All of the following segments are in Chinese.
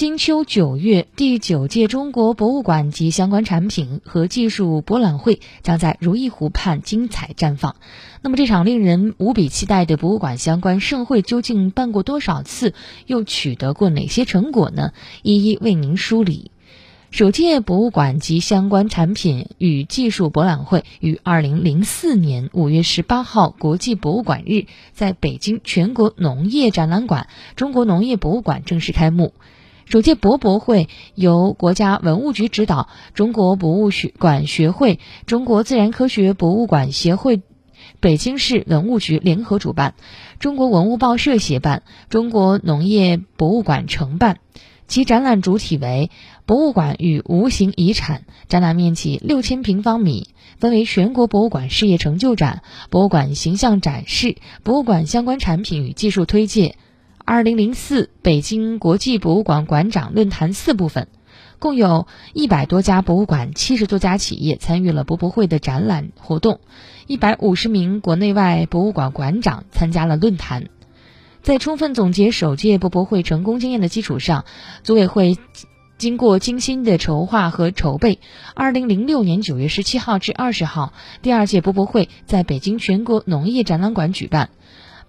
金秋九月，第九届中国博物馆及相关产品和技术博览会将在如意湖畔精彩绽放。那么，这场令人无比期待的博物馆相关盛会究竟办过多少次，又取得过哪些成果呢？一一为您梳理。首届博物馆及相关产品与技术博览会于二零零四年五月十八号国际博物馆日，在北京全国农业展览馆中国农业博物馆正式开幕。首届博博会由国家文物局指导，中国博物学馆学会、中国自然科学博物馆协会、北京市文物局联合主办，中国文物报社协办，中国农业博物馆承办。其展览主体为“博物馆与无形遗产”，展览面积六千平方米，分为全国博物馆事业成就展、博物馆形象展示、博物馆相关产品与技术推介。二零零四北京国际博物馆馆长论坛四部分，共有一百多家博物馆、七十多家企业参与了博博会的展览活动，一百五十名国内外博物馆馆长参加了论坛。在充分总结首届博博会成功经验的基础上，组委会经过精心的筹划和筹备，二零零六年九月十七号至二十号，第二届博博会在北京全国农业展览馆举办。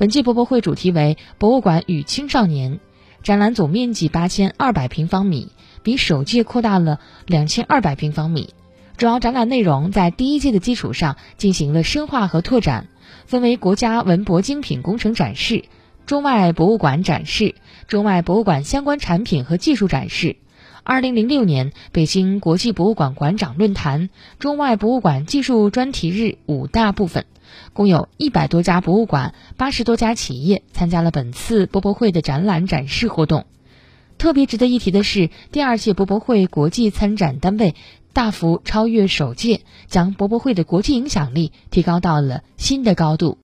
本届博博会主题为“博物馆与青少年”，展览总面积八千二百平方米，比首届扩大了两千二百平方米。主要展览内容在第一届的基础上进行了深化和拓展，分为国家文博精品工程展示、中外博物馆展示、中外博物馆相关产品和技术展示。二零零六年北京国际博物馆馆长论坛、中外博物馆技术专题日五大部分，共有一百多家博物馆、八十多家企业参加了本次博博会的展览展示活动。特别值得一提的是，第二届博博会国际参展单位大幅超越首届，将博博会的国际影响力提高到了新的高度。